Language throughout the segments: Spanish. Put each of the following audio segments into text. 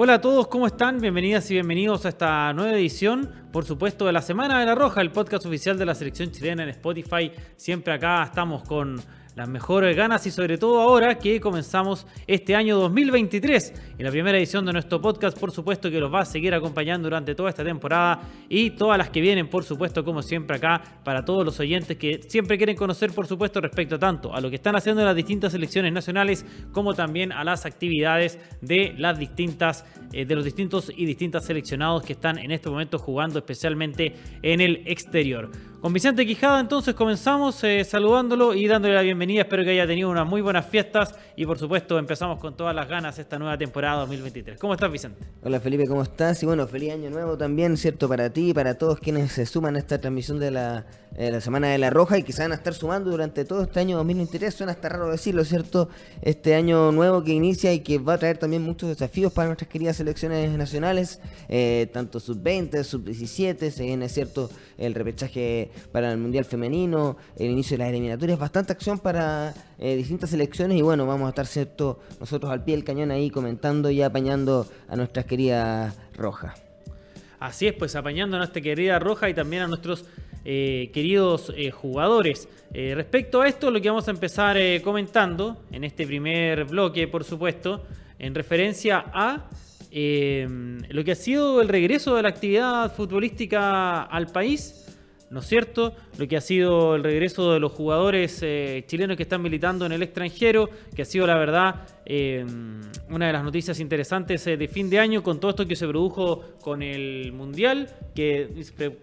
Hola a todos, ¿cómo están? Bienvenidas y bienvenidos a esta nueva edición, por supuesto, de la Semana de la Roja, el podcast oficial de la selección chilena en Spotify. Siempre acá estamos con las mejores ganas y sobre todo ahora que comenzamos este año 2023 y la primera edición de nuestro podcast por supuesto que los va a seguir acompañando durante toda esta temporada y todas las que vienen por supuesto como siempre acá para todos los oyentes que siempre quieren conocer por supuesto respecto tanto a lo que están haciendo las distintas selecciones nacionales como también a las actividades de las distintas eh, de los distintos y distintas seleccionados que están en este momento jugando especialmente en el exterior. Con Vicente Quijada entonces comenzamos eh, saludándolo y dándole la bienvenida. Espero que haya tenido unas muy buenas fiestas y por supuesto empezamos con todas las ganas esta nueva temporada 2023. ¿Cómo estás Vicente? Hola Felipe, ¿cómo estás? Y bueno, feliz año nuevo también, ¿cierto? Para ti y para todos quienes se suman a esta transmisión de la, eh, Semana de la Roja y que se van a estar sumando durante todo este año 2023. Suena hasta raro decirlo, ¿cierto? Este año nuevo que inicia y que va a traer también muchos desafíos para nuestras queridas selecciones nacionales, eh, tanto sub-20, sub-17, se viene, ¿cierto? El repechaje para el Mundial Femenino, el inicio de las eliminatorias, bastante acción para eh, distintas selecciones y bueno, vamos a estar cierto nosotros al pie del cañón ahí comentando y apañando a nuestras queridas rojas. Así es, pues apañando a nuestra querida Roja y también a nuestros eh, queridos eh, jugadores. respecto a esto, lo que vamos a empezar comentando en este primer bloque, por supuesto, en referencia a lo que ha sido el regreso de la actividad futbolística al país ¿no es cierto? Lo que ha sido el regreso de los jugadores eh, chilenos que están militando en el extranjero, que ha sido la verdad eh, una de las noticias interesantes eh, de fin de año con todo esto que se produjo con el Mundial, que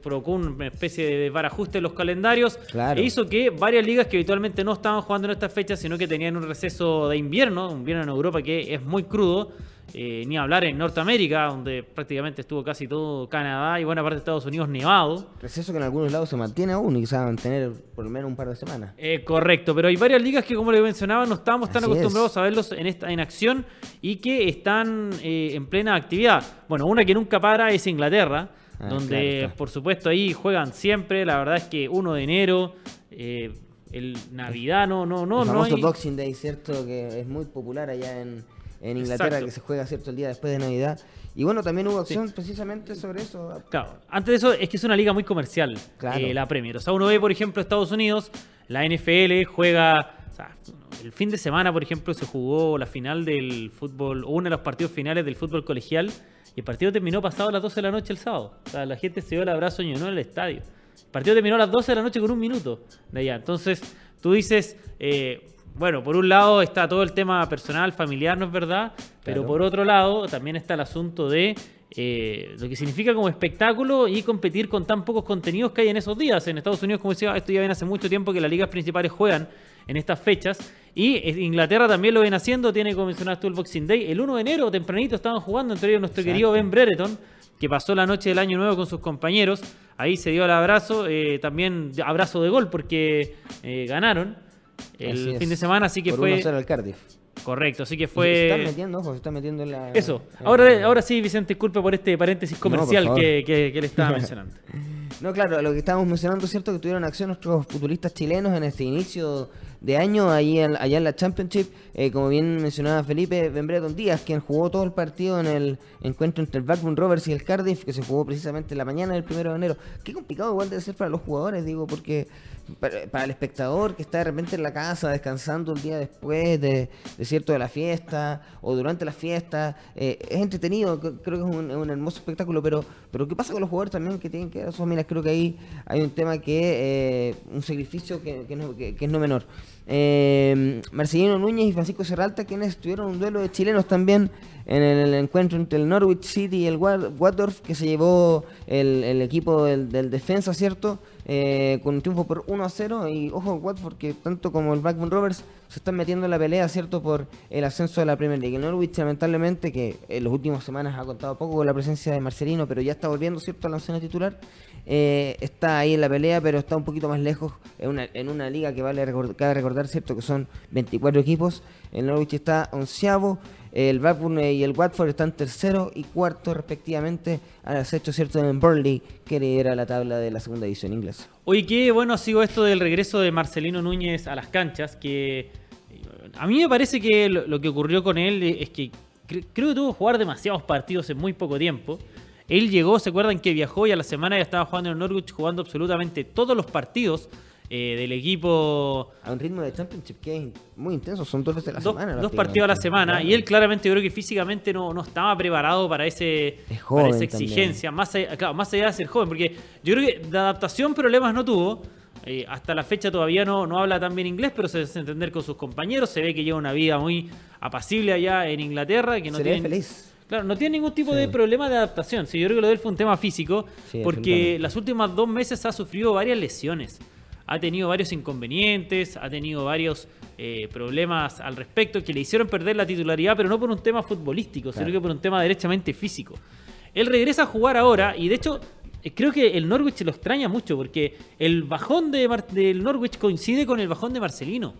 provocó una especie de barajuste en los calendarios e hizo que varias ligas que habitualmente no estaban jugando en estas fechas, sino que tenían un receso de invierno, un invierno en Europa que es muy crudo, eh, ni hablar en Norteamérica, donde prácticamente estuvo casi todo Canadá y buena parte de Estados Unidos nevado. Receso que en algunos lados se mantiene aún y quizás mantener por lo menos un par de semanas. Eh, correcto, pero hay varias ligas que, como le mencionaba, no estamos tan acostumbrados a verlos en, esta, en acción y que están eh, en plena actividad. Bueno, una que nunca para es Inglaterra, ah, donde por supuesto ahí juegan siempre. La verdad es que 1 de enero. el Navidad, no, no, no. El famoso Boxing Day, ¿cierto? Que es muy popular allá en, en Inglaterra que se juega cierto el día después de Navidad. Y bueno, también hubo acción precisamente sobre eso. Claro, antes de eso es que es una liga muy comercial, eh, la Premier. O sea, uno ve, por ejemplo, Estados Unidos, la NFL juega, o sea, el fin de semana, por ejemplo, se jugó la final del fútbol, o uno de los partidos finales del fútbol colegial, y el partido terminó pasado a las 12 de la noche el sábado. O sea, la gente se dio el abrazo y no en el estadio. El partido terminó a las 12 de la noche con un minuto de allá. Entonces, tú dices, eh, bueno, por un lado está todo el tema personal, familiar, ¿no es verdad? Pero por otro lado también está el asunto de eh, lo que significa como espectáculo y competir con tan pocos contenidos que hay en esos días. En Estados Unidos, como decía, esto ya viene hace mucho tiempo que las ligas principales juegan en estas fechas. Y Inglaterra también lo ven haciendo, tiene como mencionaste tú el Boxing Day. El 1 de enero, tempranito, estaban jugando, entre ellos nuestro querido Ben Brereton, que pasó la noche del Año Nuevo con sus compañeros. Ahí se dio el abrazo, eh, también abrazo de gol porque eh, ganaron el fin de semana, así que Por fue. al Cardiff. Correcto, así que fue. Se está metiendo, ojo, se está metiendo en la. Eso. Ahora, ahora sí, Vicente, disculpe por este paréntesis comercial que, que, le estaba mencionando. no, claro, lo que estábamos mencionando es cierto que tuvieron acción nuestros futbolistas chilenos en este inicio de año allí allá en la Championship. Eh, como bien mencionaba Felipe, Bembreton Díaz, quien jugó todo el partido en el encuentro entre el Blackburn Rovers y el Cardiff, que se jugó precisamente la mañana del primero de enero. Qué complicado igual debe ser para los jugadores, digo, porque para, el espectador que está de repente en la casa descansando el día después de, cierto de la fiesta o durante la fiesta, eh, es entretenido, creo que es un, hermoso espectáculo, pero, pero ¿qué pasa con los jugadores también que tienen que dar sus Creo que ahí hay un tema que, eh, un sacrificio que, que es no menor. Eh, Marcelino Núñez y Francisco Serralta, quienes tuvieron un duelo de chilenos también en el, encuentro entre el Norwich City y el Watford, que se llevó el, equipo del, defensa, ¿cierto? Eh, con un triunfo por 1 a 0. Y ojo, Watford, que tanto como el Blackburn Rovers se están metiendo en la pelea, ¿cierto? Por el ascenso de la Premier League. El Norwich, lamentablemente, que en las últimas semanas ha contado poco con la presencia de Marcelino, pero ya está volviendo, ¿cierto?, a la zona titular. Eh, está ahí en la pelea, pero está un poquito más lejos en una, en una liga que vale recordar, recordar, ¿cierto? Que son 24 equipos. El Norwich está onceavo. El Blackburn y el Watford están tercero y cuarto respectivamente al acecho cierto de Burnley que lidera la tabla de la segunda edición inglesa. Oye, qué bueno ha sido esto del regreso de Marcelino Núñez a las canchas, que a mí me parece que lo, que ocurrió con él es que creo que tuvo que jugar demasiados partidos en muy poco tiempo. Él llegó, ¿se acuerdan que viajó y a la semana ya estaba jugando en Norwich, jugando absolutamente todos los partidos eh, del equipo. A un ritmo de Championship que es muy intenso, son dos veces a la semana. Dos partidos a la semana, y él claramente creo que físicamente no, no estaba preparado para, ese, esa exigencia, más allá, más allá de ser joven, porque yo creo que de adaptación problemas no tuvo. Eh, hasta la fecha todavía no, no habla tan bien inglés, pero se hace entender con sus compañeros. Se ve que lleva una vida muy apacible allá en Inglaterra. Que no tiene, feliz. Claro, no tiene ningún tipo de problema de adaptación. Sí, yo creo que lo de él fue un tema físico, porque las últimas dos meses ha sufrido varias lesiones ha tenido varios inconvenientes, ha tenido varios eh, problemas al respecto que le hicieron perder la titularidad, pero no por un tema futbolístico, sino que por un tema derechamente físico. Él regresa a jugar ahora y de hecho eh, creo que el Norwich lo extraña mucho porque el bajón de del Norwich coincide con el bajón de Marcelino.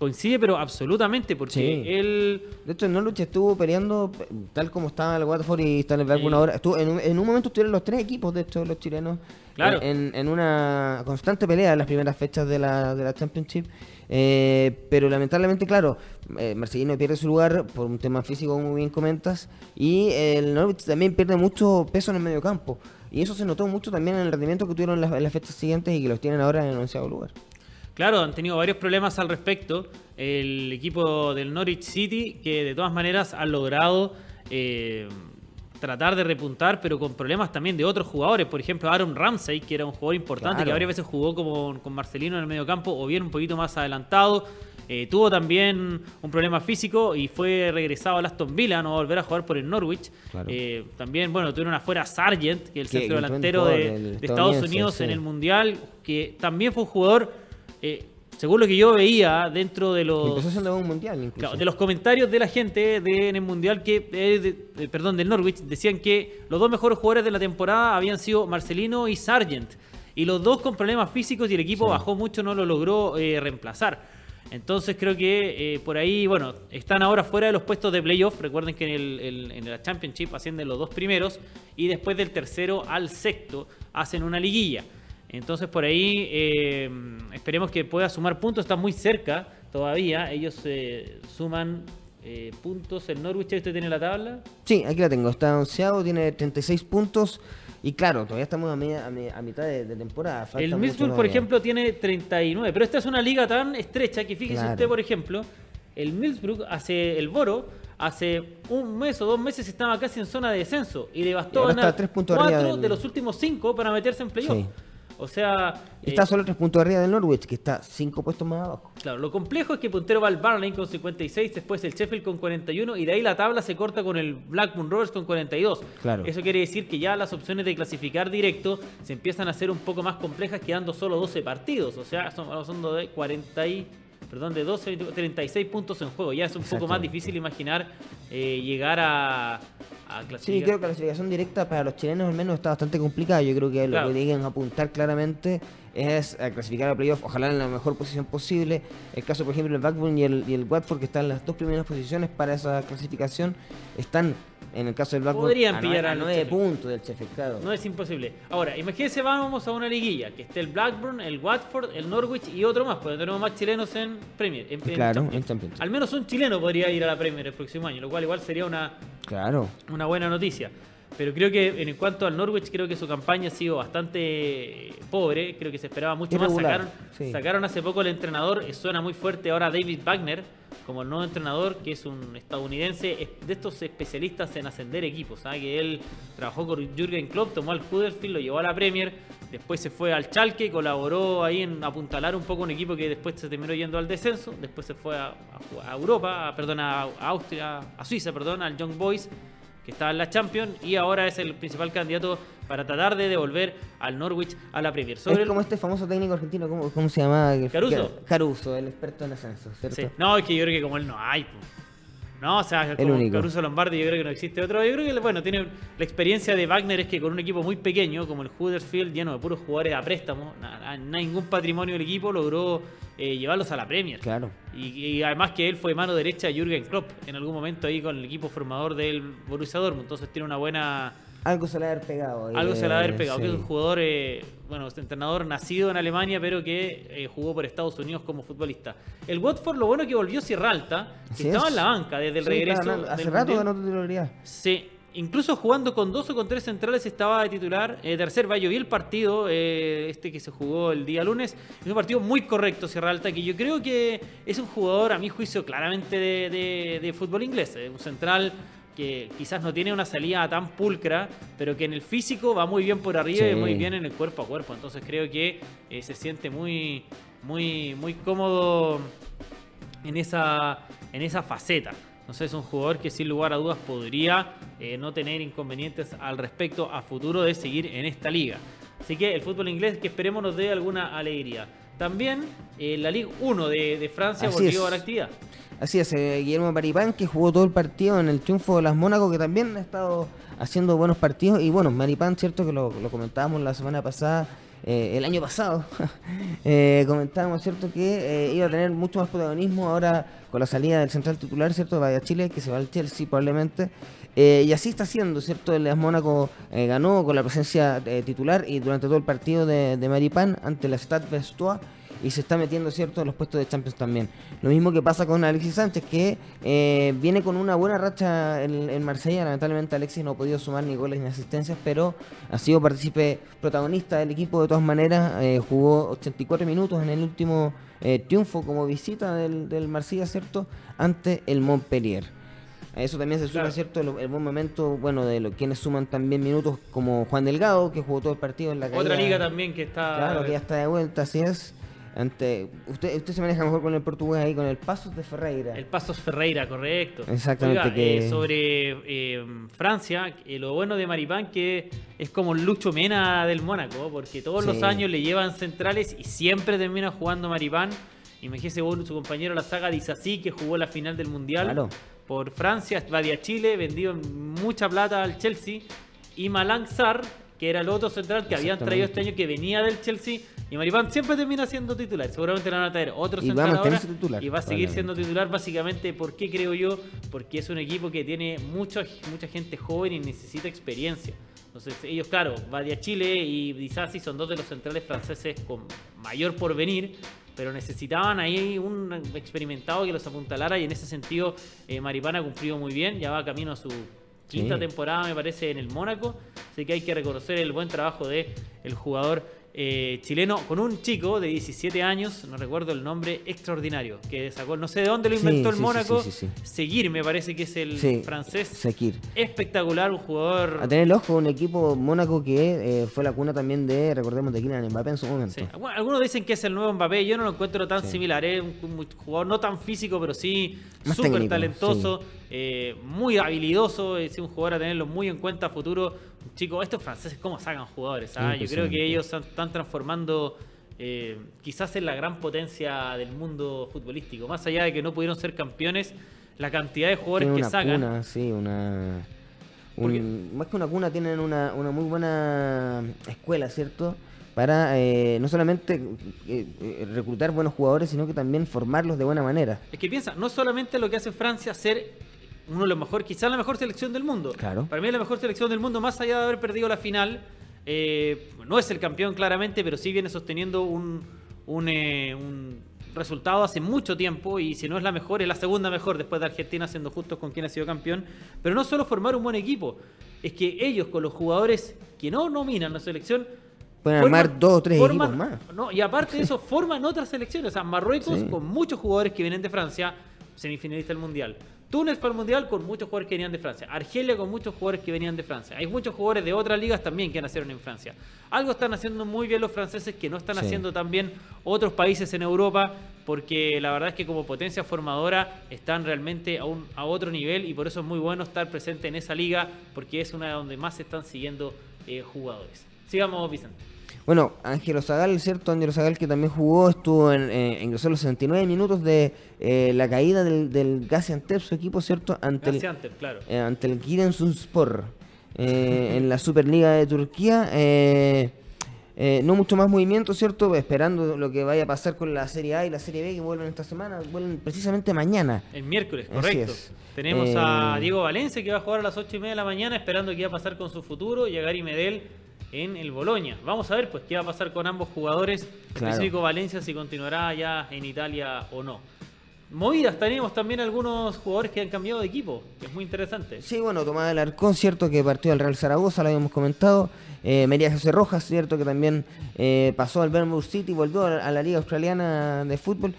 Coincide, pero absolutamente, porque él. De hecho, el Norwich estuvo peleando tal como estaba el Watford y está en el Blackburn ahora. Estuvo, en, un, en, un, momento estuvieron los tres equipos, de hecho, los chilenos. Claro. En, en una constante pelea en las primeras fechas de la, de la Championship. Eh, pero lamentablemente, claro, eh, Marcelino pierde su lugar por un tema físico, como bien comentas. Y el Norwich también pierde mucho peso en el medio campo. Y eso se notó mucho también en el rendimiento que tuvieron en las, fechas siguientes y que los tienen ahora en el onceavo lugar. Claro, han tenido varios problemas al respecto. El equipo del Norwich City, que de todas maneras ha logrado eh, tratar de repuntar, pero con problemas también de otros jugadores. Por ejemplo, Aaron Ramsey, que era un jugador importante, que varias veces jugó como, con Marcelino en el medio campo, o bien un poquito más adelantado. Eh, tuvo también un problema físico y fue regresado al Aston Villa, no volver a jugar por el Norwich. Eh, también, bueno, tuvieron afuera Sargent, que es el centro delantero de, Estados Unidos en el Mundial, que también fue un jugador eh, según lo que yo veía dentro de los. mundial, de los comentarios de la gente en el mundial que. Eh, perdón, del Norwich, decían que los dos mejores jugadores de la temporada habían sido Marcelino y Sargent. Y los dos con problemas físicos y el equipo bajó mucho, no lo logró eh, reemplazar. Entonces creo que por ahí, bueno, están ahora fuera de los puestos de playoff. Recuerden que en, el, en la Championship ascienden los dos primeros y después del tercero al sexto hacen una liguilla. Entonces por ahí eh, esperemos que pueda sumar puntos, está muy cerca todavía, ellos eh, suman eh, puntos, el Norwich, ¿usted tiene la tabla? Sí, aquí la tengo, está onceado, tiene 36 puntos. Y claro, todavía estamos a, mitad de, temporada. el Middlesbrough, por ejemplo, tiene 39, pero esta es una liga tan estrecha que fíjese usted, por ejemplo, el Middlesbrough hace el Boro hace un mes o dos meses estaba casi en zona de descenso y le bastó ganar cuatro de los últimos cinco para meterse en playoff. O sea. Está eh, solo tres puntos arriba del Norwich, que está cinco puestos más abajo. Claro, lo complejo es que puntero va el Barney con 56, después el Sheffield con 41, y de ahí la tabla se corta con el Blackburn Rovers con 42. Claro. Eso quiere decir que ya las opciones de clasificar directo se empiezan a hacer un poco más complejas, quedando solo 12 partidos. O sea, son, son de 40 y perdón, de 12 36 puntos en juego. Ya es un poco más difícil imaginar eh, llegar a, a clasificar. Sí, creo que la clasificación directa para los chilenos al menos está bastante complicada. Yo creo que lo que tienen apuntar claramente es a clasificar a playoff, ojalá en la mejor posición posible. El caso, por ejemplo, el Backbone y el, y el Watford, que están en las dos primeras posiciones para esa clasificación, están en el caso del Blackburn, podrían pillar a 9 puntos del Sheffield, No es imposible. Ahora, imagínense, vamos a una liguilla, que esté el Blackburn, el Watford, el Norwich y otro más, porque tenemos más chilenos en Premier. claro, en Champions. Al menos un chileno podría ir a la Premier el próximo año, lo cual igual sería una, claro. una buena noticia. Pero creo que en cuanto al Norwich, creo que su campaña ha sido bastante pobre. Creo que se esperaba mucho más. Sacaron, sacaron hace poco el entrenador, suena muy fuerte ahora David Wagner como el nuevo entrenador, que es un estadounidense de estos especialistas en ascender equipos. ¿sabes? Que él trabajó con Jürgen Klopp, tomó al Huddersfield, lo llevó a la Premier, después se fue al Schalke, colaboró ahí en apuntalar un poco un equipo que después se terminó yendo al descenso, después se fue a, Europa, perdón, a Austria, a Suiza, perdón, al Young Boys que estaba en la Champions y ahora es el principal candidato para tratar de devolver al Norwich a la Premier. es como este famoso técnico argentino, ¿cómo, se llama? Caruso. Caruso, el experto en ascenso, ¿cierto? No, es que yo creo que como él no hay. No, o sea, como Caruso Lombardi yo creo que no existe otro. Yo creo que, bueno, tiene la experiencia de Wagner es que con un equipo muy pequeño, como el Huddersfield, lleno de puros jugadores a préstamo, nada, ningún patrimonio del equipo logró eh, llevarlos a la Premier. Claro. Y, además que él fue mano derecha de Jürgen Klopp en algún momento ahí con el equipo formador del Borussia Dortmund. Entonces tiene una buena Algo se le ha haber pegado. Algo se le ha haber pegado, que es un jugador, eh, bueno, este entrenador nacido en Alemania, pero que eh, jugó por Estados Unidos como futbolista. El Watford, lo bueno que volvió Sierra Alta, que estaba en la banca desde el regreso. hace rato ganó titularidad. Sí, incluso jugando con dos o con tres centrales estaba de titular. Eh, tercer Bayo vi el partido, eh, este que se jugó el día lunes. Es un partido muy correcto, Sierra Alta, que yo creo que es un jugador, a mi juicio, claramente de, fútbol inglés. un central que quizás no tiene una salida tan pulcra, pero que en el físico va muy bien por arriba y muy bien en el cuerpo a cuerpo. Entonces creo que eh, se siente muy, muy, muy cómodo en esa, en esa faceta. Entonces es un jugador que sin lugar a dudas podría eh, no tener inconvenientes al respecto a futuro de seguir en esta liga. Así que el fútbol inglés que esperemos nos dé alguna alegría. También eh, la Liga 1 de, Francia volvió a la actividad. Así es, eh, Guillermo Maripán que jugó todo el partido en el triunfo de las Mónaco, que también ha estado haciendo buenos partidos. Y bueno, Maripán, cierto que lo, comentábamos la semana pasada, eh, el año pasado, eh, comentábamos, cierto, que iba a tener mucho más protagonismo ahora con la salida del central titular, cierto, de Vaya Chile, que se va al Chelsea probablemente. Y así está haciendo, ¿cierto? El Mónaco ganó con la presencia titular y durante todo el partido de, de Maripán ante la Stade Vestois y se está metiendo, ¿cierto?, en los puestos de Champions también. Lo mismo que pasa con Alexis Sánchez, que eh, viene con una buena racha en, Marsella. Lamentablemente Alexis no ha podido sumar ni goles ni asistencias, pero ha sido partícipe protagonista del equipo de todas maneras. Eh, jugó 84 minutos en el último eh, triunfo como visita del, del Marsella, ¿cierto?, ante el Montpellier. A eso también se suma, ¿cierto? El, buen momento, bueno, de lo, quienes suman también minutos como Juan Delgado, que jugó todo el partido en la Otra liga también que está... Claro, que ya está de vuelta, así es. Ante, usted, usted se maneja mejor con el portugués ahí, con el Pasos de Ferreira. El Pasos Ferreira, correcto. Exactamente. Eh, sobre eh, Francia, eh, lo bueno de Maripán que es como el Lucho Mena del Mónaco, porque todos los años le llevan centrales y siempre termina jugando Maripán. Imagínese vos, su compañero la saga Disasí, que jugó la final del Mundial por Francia, va a Chile, vendió mucha plata al Chelsea. Y Malang Sar, que era el otro central que habían traído este año, que venía del Chelsea, y Maripán siempre termina siendo titular. Seguramente le van a traer otro central ahora y va a seguir siendo titular básicamente. ¿Por qué creo yo? Porque es un equipo que tiene mucha, mucha gente joven y necesita experiencia. Entonces ellos, claro, Badia Chile y Disasi son dos de los centrales franceses con mayor porvenir, pero necesitaban ahí un experimentado que los apuntalara y en ese sentido eh, Maripán ha cumplido muy bien, ya va camino a su quinta temporada me parece en el Mónaco, así que hay que reconocer el buen trabajo de el jugador eh, chileno con un chico de 17 años, no recuerdo el nombre, extraordinario, que sacó, no sé de dónde lo inventó el Mónaco, Seguir me parece que es el francés. Seguir. Espectacular, un jugador... A tener el ojo, un equipo Mónaco que eh, fue la cuna también de, recordemos, de Kylian Mbappé en su momento. algunos dicen que es el nuevo Mbappé, yo no lo encuentro tan similar, es un, jugador no tan físico, pero sí súper talentoso, eh, muy habilidoso, es un jugador a tenerlo muy en cuenta a futuro Chicos, estos franceses, ¿cómo sacan jugadores? Ah? Yo creo que ellos están transformando eh, quizás en la gran potencia del mundo futbolístico. Más allá de que no pudieron ser campeones, la cantidad de jugadores que sacan. Cuna, sí, una. más que una cuna, tienen una, muy buena escuela, ¿cierto? Para eh, no solamente eh, reclutar buenos jugadores, sino que también formarlos de buena manera. Es que piensa, no solamente lo que hace Francia ser uno de los mejores, quizás la mejor selección del mundo. Claro. Para mí es la mejor selección del mundo, más allá de haber perdido la final. Eh, no es el campeón claramente, pero sí viene sosteniendo un, eh, un, resultado hace mucho tiempo y si no es la mejor, es la segunda mejor después de Argentina, siendo justos con quien ha sido campeón. Pero no solo formar un buen equipo, es que ellos con los jugadores que no nominan la selección Pueden armar dos o tres equipos más. No, y aparte de eso, forman otras selecciones. O sea, Marruecos, con muchos jugadores que vienen de Francia, semifinalista del Mundial. Túnez para el Mundial con muchos jugadores que venían de Francia. Argelia con muchos jugadores que venían de Francia. Hay muchos jugadores de otras ligas también que nacieron en Francia. Algo están haciendo muy bien los franceses que no están haciendo tan bien otros países en Europa, porque la verdad es que como potencia formadora están realmente a, un, a otro nivel y por eso es muy bueno estar presente en esa liga, porque es una de donde más se están siguiendo eh, jugadores. Sigamos, Vicente. Bueno, Ángelo Zagal, ¿cierto? Ángelo Zagal que también jugó, estuvo en, eh, ingresó los 69 minutos de eh, la caída del, del Gaziantep, su equipo, ¿cierto? Ante el, claro. Eh, ante el Giresunspor eh, en la Superliga de Turquía. Eh, no mucho más movimiento, ¿cierto? Esperando lo que vaya a pasar con la Serie A y la Serie B que vuelven esta semana, vuelven precisamente mañana. El miércoles, correcto. Tenemos a Diego Valencia que va a jugar a las 8 y media de la mañana esperando qué va a pasar con su futuro y a Gary Medel en el Boloña. Vamos a ver pues qué va a pasar con ambos jugadores, específico Valencia, si continuará ya en Italia o no. Movidas, tenemos también algunos jugadores que han cambiado de equipo, que es muy interesante. Sí, bueno, Tomás Alarcón, cierto que partió al Real Zaragoza, lo habíamos comentado. Eh, María José Rojas, cierto que también eh, pasó al Bernburg City, volvió a la Liga Australiana de Fútbol.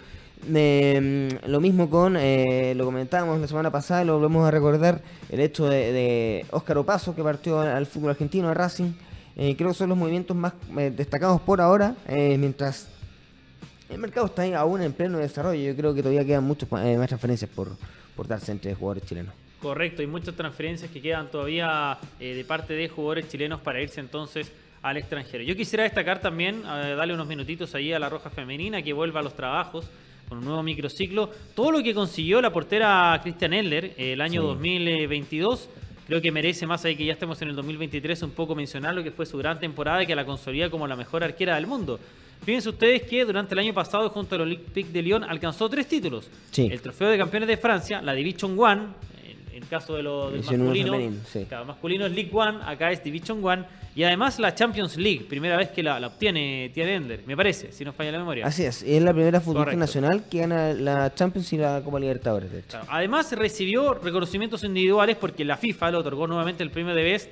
Mm, lo mismo con, eh, lo comentábamos la semana pasada, lo volvemos a recordar, el hecho de, de Óscar Opaso, que partió al, fútbol argentino, a Racing. Creo que son los movimientos más destacados por ahora, mientras el mercado está aún en pleno desarrollo. Yo creo que todavía quedan muchas eh, más transferencias por, por darse entre jugadores chilenos. Correcto, hay muchas transferencias que quedan todavía eh, de parte de jugadores chilenos para irse entonces al extranjero. Yo quisiera destacar también, darle unos minutitos ahí a la Roja Femenina, que vuelva a los trabajos con un nuevo microciclo. Todo lo que consiguió la portera Christian Eller el año 2022 creo que merece más ahí que ya estemos en el 2023 un poco mencionar lo que fue su gran temporada y que la consolida como la mejor arquera del mundo. Fíjense ustedes que durante el año pasado, junto al Olympique de Lyon, alcanzó tres títulos. El trofeo de campeones de Francia, la Division One, en el caso de lo, del masculino, cada masculino es League One, acá es Division One, y además la Champions League, primera vez que la, obtiene Tiene Ender, me parece, si no falla la memoria. Así es, es la primera futbolista nacional que gana la Champions y la Copa Libertadores. Además recibió reconocimientos individuales porque la FIFA le otorgó nuevamente el premio de Best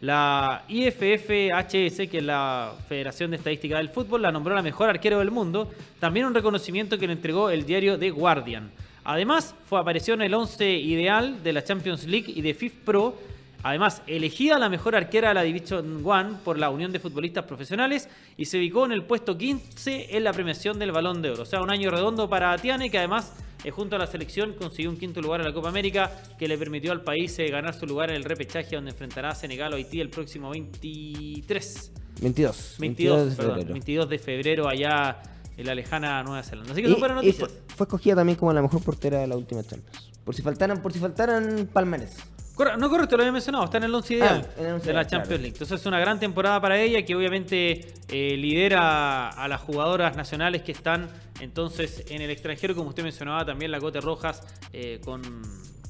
la IFFHS, que es la Federación de Estadística del Fútbol, la nombró la mejor arquero del mundo. También un reconocimiento que le entregó el diario The Guardian. Además, fue, apareció en el 11 ideal de la Champions League y de FIF Pro. Además, elegida la mejor arquera de la Division One por la Unión de Futbolistas Profesionales y se ubicó en el puesto 15 en la premiación del Balón de Oro. O sea, un año redondo para Tiane, que además eh, junto a la selección consiguió un quinto lugar en la Copa América que le permitió al país eh, ganar su lugar en el repechaje donde enfrentará a Senegal o Haití el próximo 23. 22. 22, perdón, 22 de febrero allá en la lejana Nueva Zelanda. Así que son noticias. Fue, escogida también como la mejor portera de la última Champions. Por si faltaran, por si faltaran palmares no, correcto, lo había mencionado, está en el 11 ideal ah, de la Champions League. Entonces es una gran temporada para ella que obviamente eh, lidera a las jugadoras nacionales que están entonces en el extranjero, como usted mencionaba también la Cote Rojas eh, con,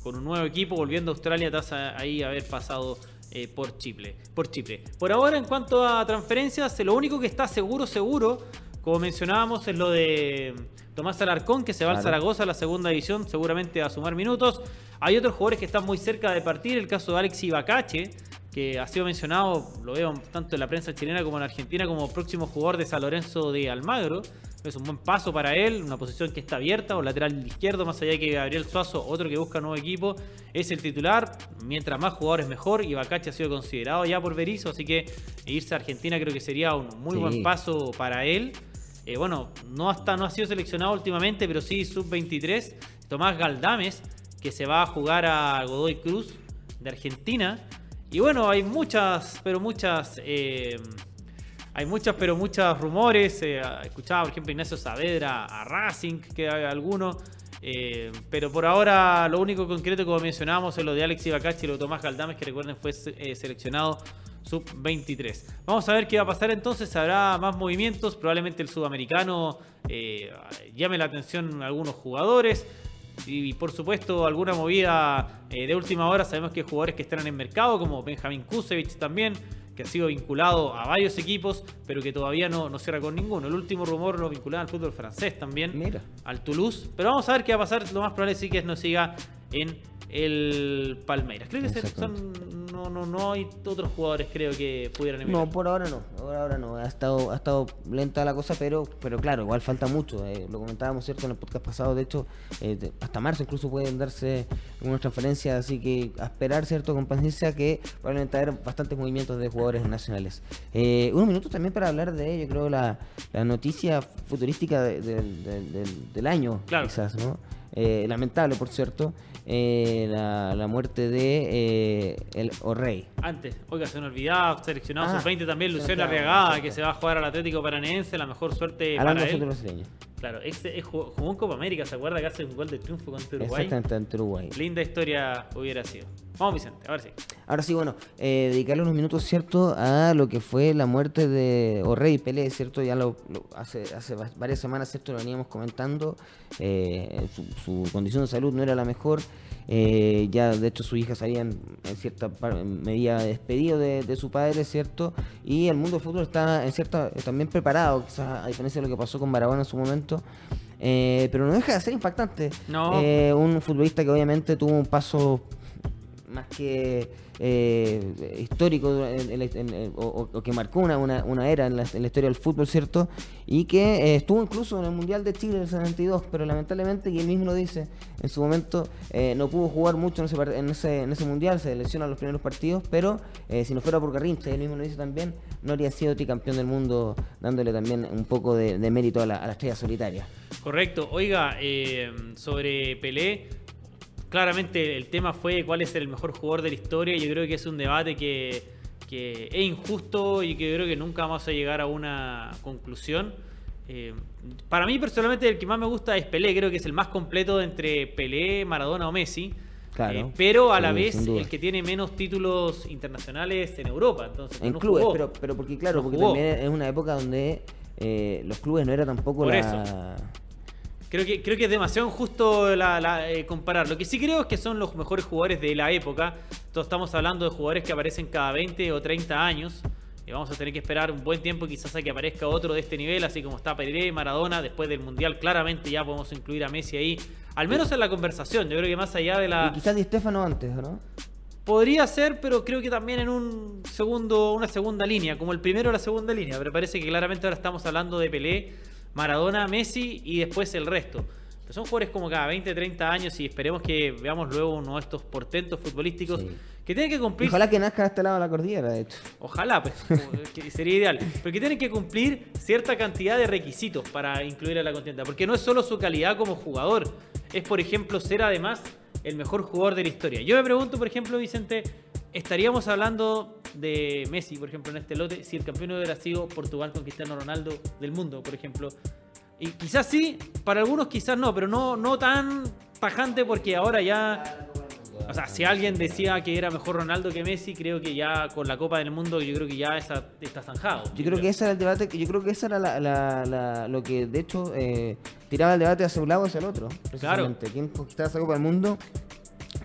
un nuevo equipo, volviendo a Australia tras ahí haber pasado eh, por Chipre, por Chipre. Por ahora, en cuanto a transferencias, lo único que está seguro, seguro, como mencionábamos, es lo de Tomás Alarcón, que se va al Zaragoza a la segunda división, seguramente a sumar minutos. Hay otros jugadores que están muy cerca de partir, el caso de Alex Ibacache, que ha sido mencionado, lo veo tanto en la prensa chilena como en Argentina, como próximo jugador de San Lorenzo de Almagro. Es un buen paso para él, una posición que está abierta, o lateral izquierdo, más allá de que Gabriel Suazo, otro que busca nuevo equipo, es el titular. Mientras más jugadores mejor, Ibacache ha sido considerado ya por Berizzo, así que irse a Argentina creo que sería un muy buen paso para él. Eh, bueno, no, hasta, no ha sido seleccionado últimamente, pero sí sub-23. Tomás Galdames, que se va a jugar a Godoy Cruz de Argentina. Y bueno, hay muchas, pero muchas, eh, hay muchas, pero muchos rumores. Eh, escuchaba, por ejemplo, Ignacio Saavedra a Racing, que hay alguno. Eh, pero por ahora, lo único concreto, como mencionábamos, es lo de Alex Ibacachi y lo de Tomás Galdames, que recuerden fue seleccionado sub-23. Vamos a ver qué va a pasar entonces. Habrá más movimientos. Probablemente el sudamericano llame la atención a algunos jugadores. Y, por supuesto alguna movida eh, de última hora. Sabemos que hay jugadores que están en el mercado, como Benjamín Kusevich también, que ha sido vinculado a varios equipos, pero que todavía no, no cierra con ninguno. El último rumor lo vinculaba al fútbol francés también, Mira. al Toulouse. Pero vamos a ver qué va a pasar. Lo más probable sí que no siga en el Palmeiras. Creo que no, no, no hay otros jugadores creo que pudieran No, por ahora no, por ahora no. Ha estado, ha estado lenta la cosa, pero, pero claro, igual falta mucho. Eh, lo comentábamos cierto en el podcast pasado, de hecho, eh, hasta marzo incluso pueden darse unas transferencias, así que a esperar cierto con paciencia que probablemente haber bastantes movimientos de jugadores nacionales. Eh, unos minutos también para hablar de, ello creo, la, la noticia futurística del año, quizás, ¿no? Lamentable, por cierto, eh, la, muerte de eh, el O'Rey. Antes, oiga, se me olvidaba, seleccionado ah, sub-20 también Luciano Arriagada, que se va a jugar al Atlético Paranaense, la mejor suerte para él. Claro, este, jugó en Copa América, ¿se acuerda que hace un gol de triunfo contra Uruguay? Exactamente, ante Uruguay. Linda historia hubiera sido. Vamos, Vicente, ahora sí. Ahora sí, bueno, eh, dedicarle unos minutos, ¿cierto?, a lo que fue la muerte de Orrey Pelé, ¿cierto? Ya lo, hace, hace varias semanas, ¿cierto?, lo veníamos comentando. Eh, su, condición de salud no era la mejor. Eh, ya, de hecho, su hija se habían en cierta medida despedido de, su padre, ¿cierto? Y el mundo del fútbol está en cierta también preparado, quizás a diferencia de lo que pasó con Barabona en su momento. pero no deja de ser impactante. No. un futbolista que obviamente tuvo un paso más que eh, histórico o, que marcó una, una, era en la, historia del fútbol, ¿cierto? Y que eh, estuvo incluso en el Mundial de Chile del 72, pero lamentablemente, y él mismo lo dice, en su momento eh, no pudo jugar mucho en ese, en ese, Mundial, se lesiona los primeros partidos, pero si no fuera por Garrincha, él mismo lo dice también, no habría sido tricampeón del mundo, dándole también un poco de, mérito a la, a la estrella solitaria. Correcto. Oiga, sobre Pelé, claramente el tema fue cuál es el mejor jugador de la historia. Yo creo que es un debate que, es injusto y que creo que nunca vamos a llegar a una conclusión. Eh, para mí personalmente el que más me gusta es Pelé, creo que es el más completo entre Pelé, Maradona o Messi. Claro, eh, pero a la vez el que tiene menos títulos internacionales en Europa. Entonces, en clubes, pero, pero porque claro, porque también es una época donde eh, los clubes no era tampoco la... Creo que, creo que es demasiado injusto la, eh, comparar. Lo que sí creo es que son los mejores jugadores de la época. Todos estamos hablando de jugadores que aparecen cada 20 o 30 años. Y vamos a tener que esperar un buen tiempo quizás a que aparezca otro de este nivel, así como está Pelé, Maradona. Después del Mundial, claramente ya podemos incluir a Messi ahí. Al menos en la conversación. Yo creo que más allá de la... Y quizás Di Stefano antes, ¿no? Podría ser, pero creo que también en un segundo, una segunda línea, como el primero o la segunda línea. Pero parece que claramente ahora estamos hablando de Pelé Maradona, Messi y después el resto. son jugadores como cada 20, 30 años y esperemos que veamos luego uno de estos portentos futbolísticos que tienen que cumplir. Ojalá que nazca a este lado de la cordillera, de hecho. Ojalá, pues, sería ideal. Pero que tienen que cumplir cierta cantidad de requisitos para incluir a la contienda. Porque no es solo su calidad como jugador, es, por ejemplo, ser además el mejor jugador de la historia. Yo me pregunto, por ejemplo, Vicente, estaríamos hablando de Messi, por ejemplo, en este lote, si el campeón hubiera sido Portugal con Cristiano Ronaldo del mundo, por ejemplo. Y quizás sí, para algunos quizás no, pero no, no tan tajante porque ahora ya... O sea, si alguien decía que era mejor Ronaldo que Messi, creo que ya con la Copa del Mundo yo creo que ya está, está zanjado. Yo creo que ese era el debate, yo creo que esa era la, lo que de hecho eh, tiraba el debate hacia un lado o hacia el otro. Claro. ¿Quién conquistaba esa Copa del Mundo?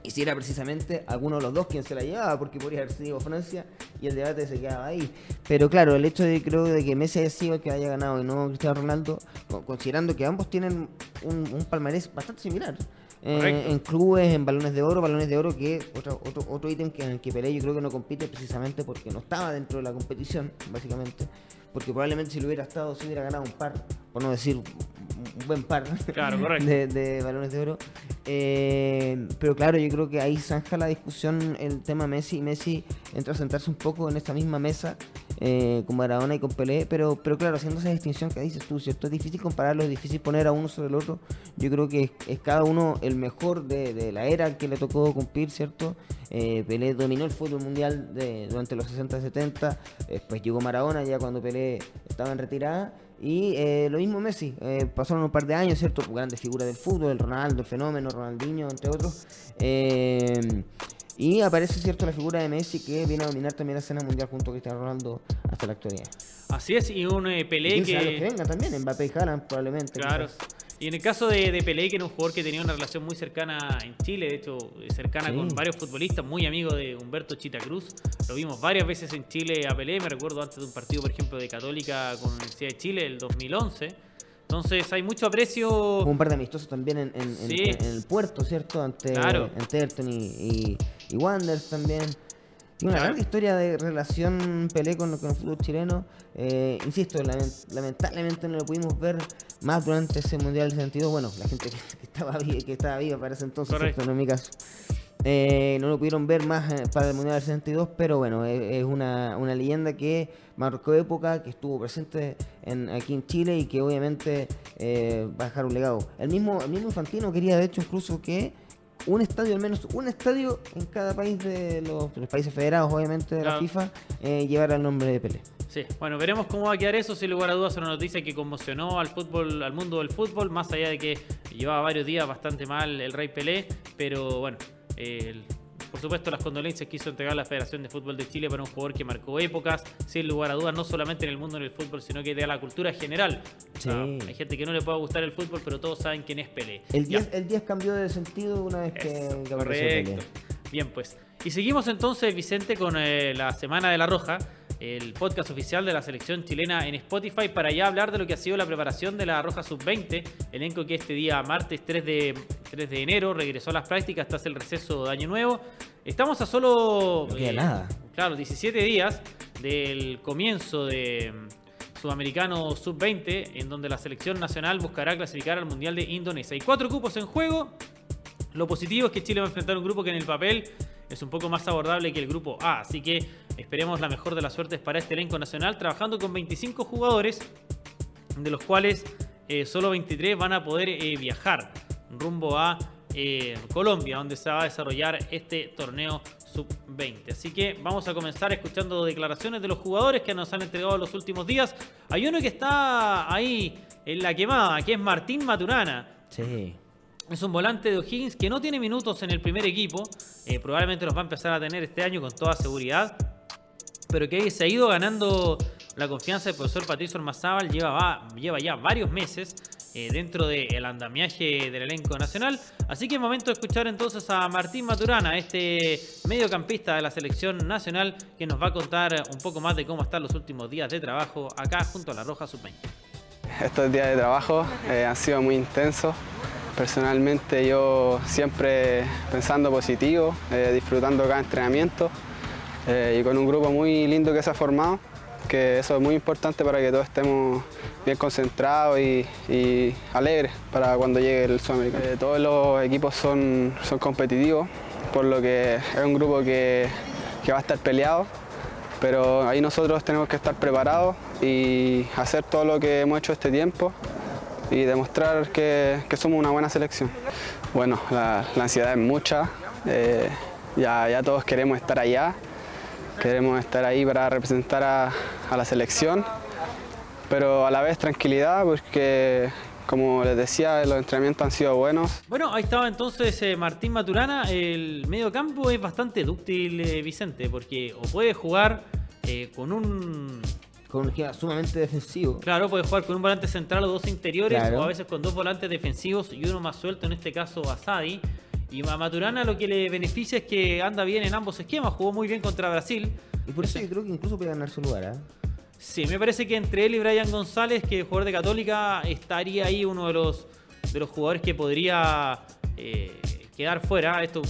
y si era precisamente alguno de los dos quien se la llevaba, porque podría haber sido Francia y el debate se quedaba ahí. Pero claro, el hecho de creo de que Messi haya sido el que haya ganado y no Cristiano Ronaldo, considerando que ambos tienen un, palmarés bastante similar. Eh, en clubes, en balones de oro, balones de oro que otro, otro, otro ítem que en el que Pelé yo creo que no compite precisamente porque no estaba dentro de la competición, básicamente porque probablemente si lo hubiera estado, se hubiera ganado un par, por no decir un buen par de, balones de oro. Eh, pero claro, yo creo que ahí zanja la discusión el tema Messi. Messi entra a sentarse un poco en esta misma mesa eh, con Maradona y con Pelé, pero, pero claro, haciendo esa distinción que dices tú, ¿cierto? Es difícil compararlo, es difícil poner a uno sobre el otro. Yo creo que es, cada uno el mejor de, la era que le tocó cumplir, ¿cierto? Eh, Pelé dominó el fútbol mundial durante los 60-70, después llegó Maradona ya cuando Pelé estaba en retirada. Y eh, lo mismo Messi, eh, pasaron un par de años, ¿cierto? Grandes figuras del fútbol, el Ronaldo, el fenómeno, Ronaldinho, entre otros. Y aparece, ¿cierto?, la figura de Messi que viene a dominar también la escena mundial junto a Cristiano Ronaldo hasta la actualidad. Así es, y un Pelé que... que venga también, Mbappé y Haaland probablemente. Claro. Y en el caso de, de, Pelé, que era un jugador que tenía una relación muy cercana en Chile, de hecho, cercana con varios futbolistas, muy amigo de Humberto Chita Cruz. Lo vimos varias veces en Chile a Pelé, me recuerdo antes de un partido, por ejemplo, de Católica con la Universidad de Chile, el 2011. Entonces hay mucho aprecio. un par de amistosos también en, el puerto, ¿cierto? Ante, claro. Ayrton y, y, y Wanders también una larga historia de relación Pelé con, con el fútbol chileno. Eh, insisto, lamentablemente no lo pudimos ver más durante ese Mundial del 62. Bueno, la gente que, estaba, viva, que estaba viva para ese entonces, no en mi caso. Eh, no lo pudieron ver más eh, para el Mundial del 62, pero bueno, es, una, una, leyenda que marcó época, que estuvo presente en, aquí en Chile y que obviamente va a dejar un legado. El mismo, el mismo Infantino quería de hecho incluso que un estadio, al menos un estadio en cada país de los, países federados, obviamente, de la FIFA, eh, llevar el nombre de Pelé. Sí, bueno, veremos cómo va a quedar eso. Sin lugar a dudas, una noticia que conmocionó al fútbol, al mundo del fútbol, más allá de que llevaba varios días bastante mal el Rey Pelé, pero bueno, por supuesto, las condolencias quiso entregar la Federación de Fútbol de Chile para un jugador que marcó épocas, sin lugar a dudas, no solamente en el mundo del fútbol, sino que de la cultura general. hay gente que no le puede gustar el fútbol, pero todos saben quién es Pelé. El 10, el cambió de sentido una vez que, Correcto. Bien, pues. Y seguimos entonces, Vicente, con eh, la Semana de la Roja el podcast oficial de la selección chilena en Spotify para ya hablar de lo que ha sido la preparación de la Roja Sub-20, elenco que este día martes 3 de, 3 de enero regresó a las prácticas tras el receso de Año Nuevo. Estamos a solo... Eh, nada. Claro, 17 días del comienzo de Sudamericano Sub-20, en donde la selección nacional buscará clasificar al Mundial de Indonesia. Hay cuatro cupos en juego. Lo positivo es que Chile va a enfrentar un grupo que en el papel es un poco más abordable que el grupo A. Así que esperemos la mejor de las suertes para este elenco nacional, trabajando con 25 jugadores, de los cuales eh, solo 23 van a poder eh, viajar rumbo a eh, Colombia, donde se va a desarrollar este torneo sub-20. Así que vamos a comenzar escuchando declaraciones de los jugadores que nos han entregado los últimos días. Hay uno que está ahí en la quemada, que es Martín Maturana. Sí. Es un volante de O'Higgins que no tiene minutos en el primer equipo. Eh, probablemente los va a empezar a tener este año con toda seguridad. Pero que se ha ido ganando la confianza del profesor Patricio Ormazábal. Lleva, lleva ya varios meses eh, dentro del andamiaje del elenco nacional. Así que es momento de escuchar entonces a Martín Maturana, este mediocampista de la selección nacional, que nos va a contar un poco más de cómo están los últimos días de trabajo acá junto a la Roja Sub-20. Estos días de trabajo eh, han sido muy intensos. Personalmente yo siempre pensando positivo, eh, disfrutando cada entrenamiento eh, y con un grupo muy lindo que se ha formado, que eso es muy importante para que todos estemos bien concentrados y, alegres para cuando llegue el Sudamericano. Eh, todos los equipos son, son competitivos, por lo que es un grupo que, que va a estar peleado, pero ahí nosotros tenemos que estar preparados y hacer todo lo que hemos hecho este tiempo y demostrar que, somos una buena selección. Bueno, la, ansiedad es mucha, eh, ya, ya todos queremos estar allá, queremos estar ahí para representar a, la selección, pero a la vez tranquilidad porque como les decía, los entrenamientos han sido buenos. Bueno, ahí estaba entonces eh, Martín Maturana. El medio campo es bastante dúctil, eh, Vicente, porque o puede jugar con un con un sumamente defensivo. Claro, puede jugar con un volante central o dos interiores, o a veces con dos volantes defensivos y uno más suelto, en este caso Asadi. Y a Maturana lo que le beneficia es que anda bien en ambos esquemas, jugó muy bien contra Brasil. Y por eso yo creo que incluso puede ganar su lugar. ¿eh? Sí, me parece que entre él y Brian González, que es jugador de Católica, estaría ahí uno de los, de los jugadores que podría eh, quedar fuera. Esto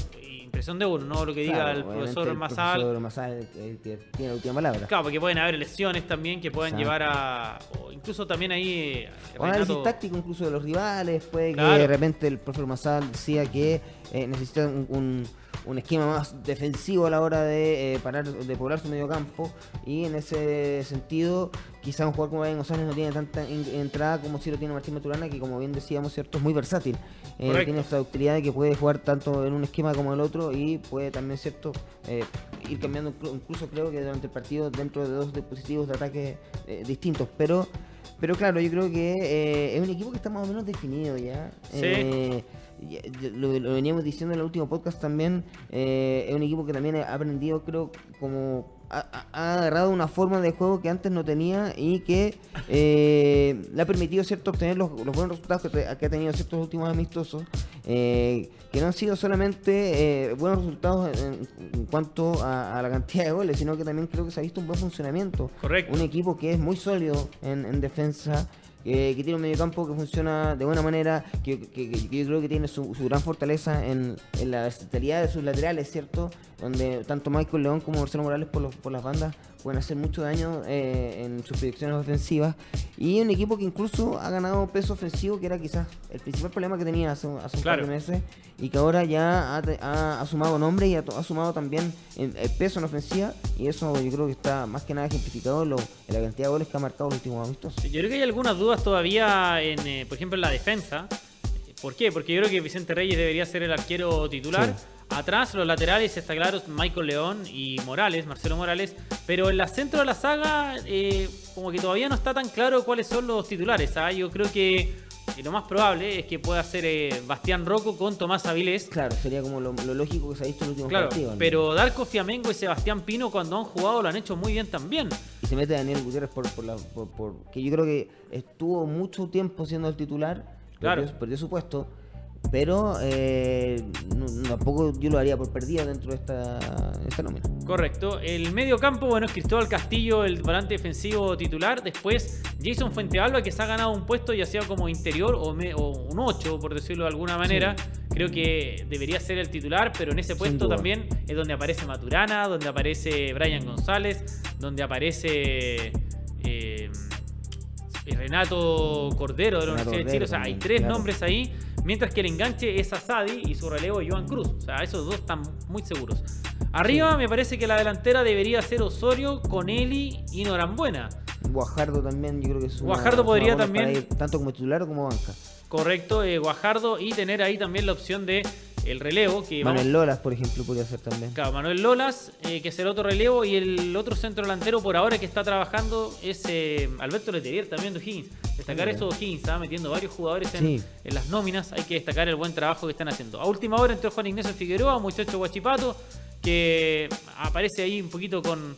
impresión de uno, no lo que diga el profesor el Masal. Masal que tiene la última palabra. Claro, porque pueden haber lesiones también que pueden llevar a. O incluso también ahí. O análisis táctico incluso de los rivales. Puede que de repente el profesor Masal decía que eh, necesita un un esquema más defensivo a la hora de, eh, parar, de poblar su medio campo. Y en ese sentido, quizá un jugador como Brian González no tiene tanta entrada como si lo tiene Martín Maturana, que como bien decíamos, cierto, es muy versátil. Eh, tiene esta utilidad de que puede jugar tanto en un esquema como en el otro y puede también, cierto, eh, ir cambiando, incluso creo que durante el partido dentro de dos dispositivos de ataque distintos. Pero pero claro, yo creo que es un equipo que está más o menos definido ya. Sí lo, veníamos diciendo en el último podcast también, eh, es un equipo que también ha aprendido, creo, como ha, agarrado una forma de juego que antes no tenía y que eh, le ha permitido cierto obtener los, buenos resultados que, ha tenido ciertos últimos amistosos, eh, que no han sido solamente buenos resultados en, cuanto a, la cantidad de goles, sino que también creo que se ha visto un buen funcionamiento. Correcto. Un equipo que es muy sólido en, en defensa que tiene un mediocampo que funciona de buena manera, que, yo creo que tiene su, gran fortaleza en, la versatilidad de sus laterales, ¿cierto? Donde tanto Michael León como Marcelo Morales por, por las bandas pueden hacer mucho daño eh, en sus proyecciones ofensivas. Y un equipo que incluso ha ganado peso ofensivo, que era quizás el principal problema que tenía hace, hace un par de meses, y que ahora ya ha, sumado nombre y ha, sumado también el, peso en ofensiva. Y eso yo creo que está más que nada ejemplificado en, la cantidad de goles que ha marcado los últimos amistosos. Yo creo que hay algunas dudas todavía, en, eh, por ejemplo, en la defensa. ¿Por qué? Porque yo creo que Vicente Reyes debería ser el arquero titular. Atrás, los laterales, está claro, Michael León y Morales, Marcelo Morales. Pero en la centro de la saga, eh, como que todavía no está tan claro cuáles son los titulares. ¿ah? Yo creo que lo más probable es que pueda ser eh, Bastián Rocco con Tomás Avilés. Claro, sería como lo, lógico que se ha visto en el último claro, partido. Pero Darko Fiamengo y Sebastián Pino cuando han jugado lo han hecho muy bien también. Y se mete Daniel Gutiérrez por, por, que yo creo que estuvo mucho tiempo siendo el titular, claro. perdió su puesto pero eh, tampoco yo lo haría por perdida dentro de esta, esta nómina. Correcto. El medio campo, bueno, es Cristóbal Castillo, el volante defensivo titular. Después Jason Fuentealba, que se ha ganado un puesto ya sea como interior o, un 8, por decirlo de alguna manera. Creo que debería ser el titular, pero en ese puesto también es donde aparece Maturana, donde aparece Brian González, donde aparece... Eh, Renato Cordero de la Universidad de Chile. O sea, hay tres nombres ahí Mientras que el enganche es Asadi y su relevo Joan Cruz. O sea, esos dos están muy seguros. Arriba me parece que la delantera debería ser Osorio, Coneli y Norambuena. Guajardo también, yo creo que es un. Guajardo podría también. tanto como titular como banca. Correcto, eh, Guajardo y tener ahí también la opción de el relevo. Que Manuel Lolas, por ejemplo, podría ser también. Claro, Manuel Lolas, eh, que es el otro relevo. Y el otro centro delantero por ahora que está trabajando es eh, Alberto Leterier, también de O'Higgins. Destacar eso de O'Higgins, está metiendo varios jugadores en, las nóminas. Hay que destacar el buen trabajo que están haciendo. A última hora entró Juan Ignacio Figueroa, un muchacho guachipato, que aparece ahí un poquito con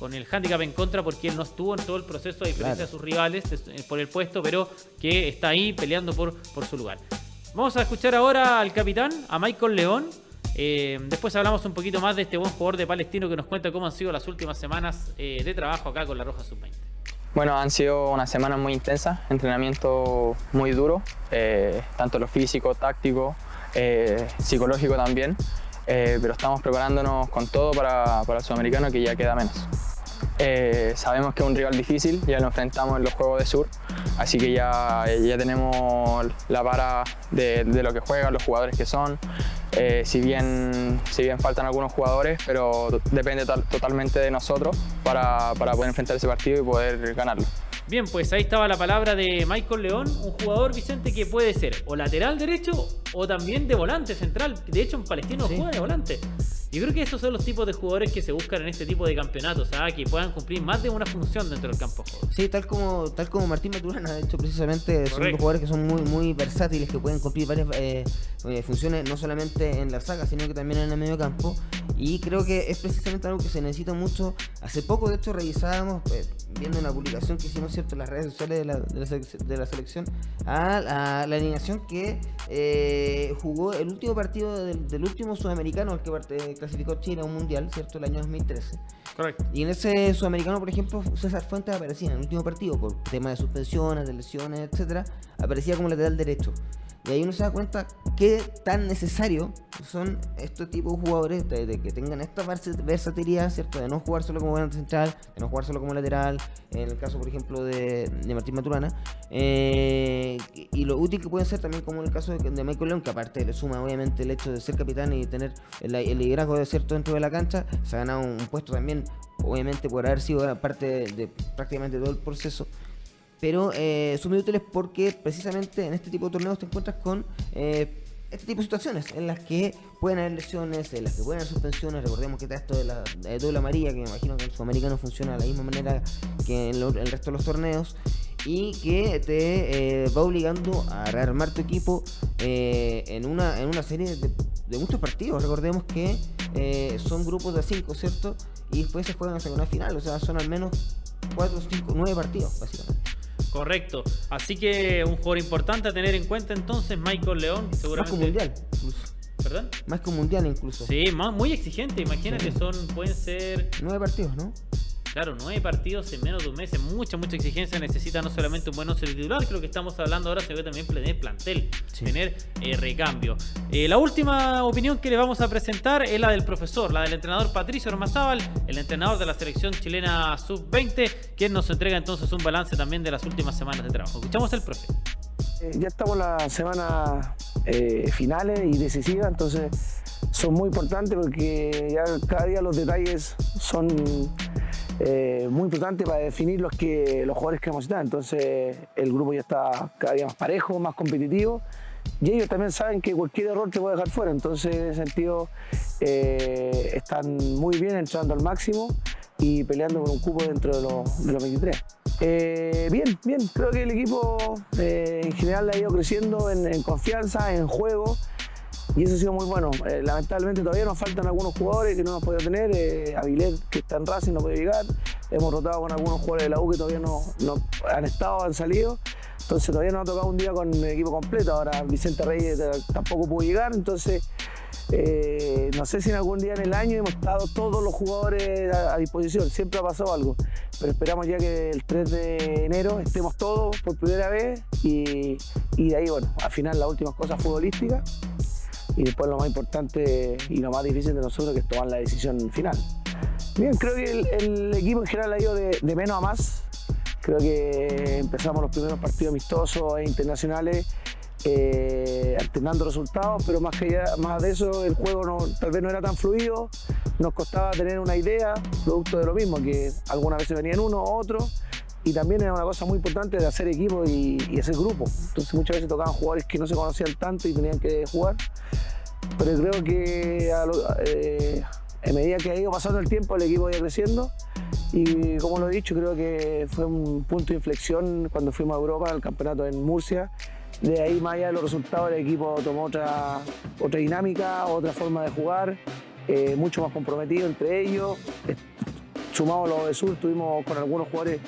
con el handicap en contra porque él no estuvo en todo el proceso a diferencia de sus rivales por el puesto, pero que está ahí peleando por, por su lugar. Vamos a escuchar ahora al capitán, a Michael León. Eh, después hablamos un poquito más de este buen jugador de Palestino que nos cuenta cómo han sido las últimas semanas eh, de trabajo acá con la Roja Sub-20. Bueno, han sido unas semanas muy intensas, entrenamiento muy duro, eh, tanto lo físico, táctico, psicológico también, pero estamos preparándonos con todo para, para el sudamericano que ya queda menos. Eh, sabemos que es un rival difícil, ya lo enfrentamos en los Juegos de Sur, así que ya, ya tenemos la vara de, lo que juegan, los jugadores que son. Eh, si, bien, si bien faltan algunos jugadores, pero depende totalmente de nosotros para, para poder enfrentar ese partido y poder ganarlo. Bien, pues ahí estaba la palabra de Michael León, un jugador, Vicente, que puede ser o lateral derecho o también de volante central. De hecho, en Palestino juega de volante. Yo creo que esos son los tipos de jugadores que se buscan en este tipo de campeonatos, ¿sabes? que puedan cumplir más de una función dentro del campo de juego. Sí, tal como, tal como Martín Maturana, de hecho, precisamente son jugadores que son muy, muy versátiles, que pueden cumplir varias eh, eh, funciones, no solamente en la saga, sino que también en el medio campo. Y creo que es precisamente algo que se necesita mucho. Hace poco, de hecho, revisábamos, eh, viendo una publicación que hicimos cierto en las redes sociales de la, de la, selección, a la, alineación que jugó el último partido del, último sudamericano al que parte clasificó Chile a un mundial, ¿cierto? El año 2013. Correcto. Y en ese sudamericano, por ejemplo, César Fuentes aparecía en el último partido por temas de suspensiones, de lesiones, etcétera, aparecía como lateral derecho. Y ahí uno se da cuenta qué tan necesario son estos tipos de jugadores de, que tengan esta versatilidad, ¿cierto? De no jugar solo como volante central, de no jugar solo como lateral, en el caso, por ejemplo, de, Martín Maturana. Eh, y lo útil que pueden ser también, como en el caso de, Michael León, que aparte le suma obviamente el hecho de ser capitán y tener el, liderazgo de cierto dentro de la cancha, se ha ganado un, puesto también, obviamente, por haber sido parte de prácticamente todo el proceso pero eh, son muy útiles porque precisamente en este tipo de torneos te encuentras con eh, este tipo de situaciones en las que pueden haber lesiones, en las que pueden haber suspensiones. Recordemos que está esto de la doble amarilla, que me imagino que en Sudamericano funciona de la misma manera que en el resto de los torneos, y que te eh, va obligando a rearmar tu equipo en, una, en una serie de, muchos partidos. Recordemos que son grupos de 5, ¿cierto? Y después se juegan hasta una final, o sea, son al menos 4, 5, 9 partidos, básicamente. Correcto. Así que un jugador importante a tener en cuenta entonces, Michael León, seguramente. Más que mundial, incluso. ¿Perdón? Más que mundial incluso. Sí, muy exigente. Imagínate, son, pueden ser. Nueve partidos, ¿no? Claro, nueve partidos en menos de un mes, mucha, mucha exigencia. Necesita no solamente un buen once titular, creo que estamos hablando ahora, sino que también tener plantel, tener eh, recambio. Eh, la última opinión que le vamos a presentar es la del profesor, la del entrenador Patricio Ormazábal, el entrenador de la selección chilena sub-20, quien nos entrega entonces un balance también de las últimas semanas de trabajo. Escuchamos al profe. Eh, ya estamos en las semanas finales y decisivas, entonces son muy importantes porque ya cada día los detalles son eh, muy importante para definir los, que, los jugadores que vamos a estar. Entonces el grupo ya está cada día más parejo, más competitivo y ellos también saben que cualquier error te puede dejar fuera, entonces en ese sentido eh, están muy bien entrando al máximo y peleando por un cupo dentro de los, de los 23. Eh, bien, bien, creo que el equipo eh, en general ha ido creciendo en, confianza, en juego y eso ha sido muy bueno. lamentablemente todavía nos faltan algunos jugadores que no hemos podido tener. Avilet, que está en Racing, no puede llegar. Hemos rotado con algunos jugadores de la U que todavía no, han estado, han salido. Entonces todavía no ha tocado un día con el equipo completo. Ahora Vicente Reyes tampoco pudo llegar. Entonces eh, no sé si en algún día en el año hemos estado todos los jugadores a, disposición. Siempre ha pasado algo. Pero esperamos ya que el 3 de enero estemos todos por primera vez. Y, de ahí, bueno, al final las últimas cosas futbolísticas. Y después lo más importante y lo más difícil de nosotros que es tomar la decisión final. Bien, creo que el, equipo en general ha ido de menos a más Creo que empezamos los primeros partidos amistosos e internacionales eh, alternando resultados, pero más, que más de eso el juego no, tal vez no era tan fluido, nos costaba tener una idea, producto de lo mismo, que algunas veces venían uno otro, y también era una cosa muy importante de hacer equipo y, hacer grupo. Entonces muchas veces tocaban jugadores que no se conocían tanto y tenían que jugar, pero creo que a, eh, a medida que ha ido pasando el tiempo el equipo ha ido creciendo y como lo he dicho, creo que fue un punto de inflexión cuando fuimos a Europa, al campeonato en Murcia. De ahí, más allá de los resultados, el equipo tomó otra, otra dinámica, otra forma de jugar, eh, mucho más comprometido entre ellos. Sumado a los de Sur, tuvimos con algunos jugadores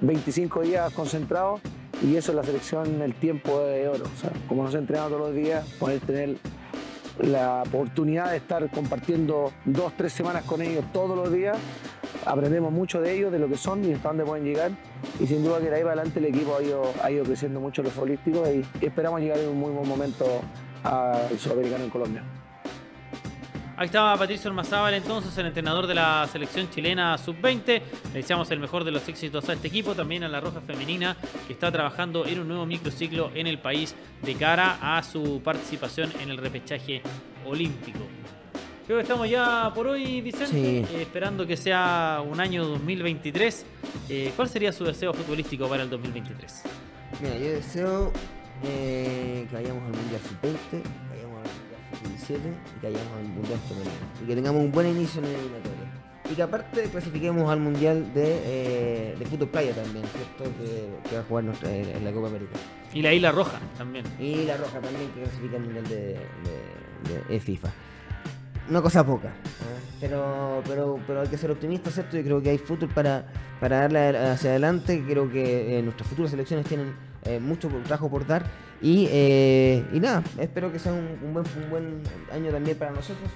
25 días concentrados y eso es la selección, el tiempo de oro. O sea, como nos entrenamos todos los días, poder tener la oportunidad de estar compartiendo dos, tres semanas con ellos todos los días aprendemos mucho de ellos, de lo que son y hasta dónde pueden llegar. Y sin duda que de ahí para adelante el equipo ha ido, ha ido creciendo mucho los futbolístico y esperamos llegar en un muy buen momento al sudamericano en Colombia. Ahí estaba Patricio Ormazábal, entonces el entrenador de la selección chilena sub-20. Le deseamos el mejor de los éxitos a este equipo, también a la Roja Femenina, que está trabajando en un nuevo microciclo en el país de cara a su participación en el repechaje olímpico. Creo que estamos ya por hoy, Vicente, eh, esperando que sea un año 2023. Eh, ¿Cuál sería su deseo futbolístico para el 2023? Mira, yo deseo eh, que vayamos al Mundial Sub-20, que vayamos al Mundial Sub-17 y que vayamos al Mundial Femenino. Y que tengamos un buen inicio en la eliminatoria. Y que aparte clasifiquemos al Mundial de, de Fútbol Playa también, ¿cierto? Que, va a jugar en la Copa América. Y la Isla Roja también. Y la Roja también, que clasifica al Mundial de, de FIFA una cosa poca. Pero, pero, pero hay que ser optimista, ¿cierto? Yo creo que hay futuro para, para darle hacia adelante. Creo que eh, nuestras futuras elecciones tienen eh, mucho trabajo por dar. Y, eh, y nada, espero que sea un, buen, un buen año también para nosotros,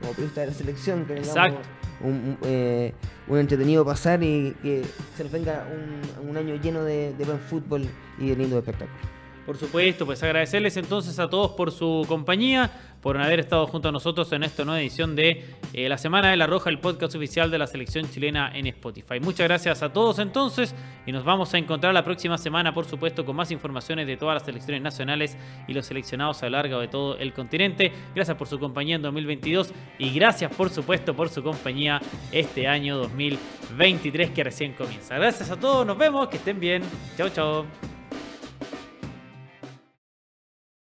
como periodista de la selección, que tengamos un, un, entretenido pasar y que se nos venga un, año lleno de, de buen fútbol y de lindo espectáculo. Por supuesto, pues agradecerles entonces a todos por su compañía, por haber estado junto a nosotros en esta nueva edición de eh, La Semana de la Roja, el podcast oficial de la selección chilena en Spotify. Muchas gracias a todos entonces y nos vamos a encontrar la próxima semana, por supuesto, con más informaciones de todas las selecciones nacionales y los seleccionados a lo largo de todo el continente. Gracias por su compañía en 2022 y gracias, por supuesto, por su compañía este año 2023 que recién comienza. Gracias a todos, nos vemos, que estén bien. Chao, chao.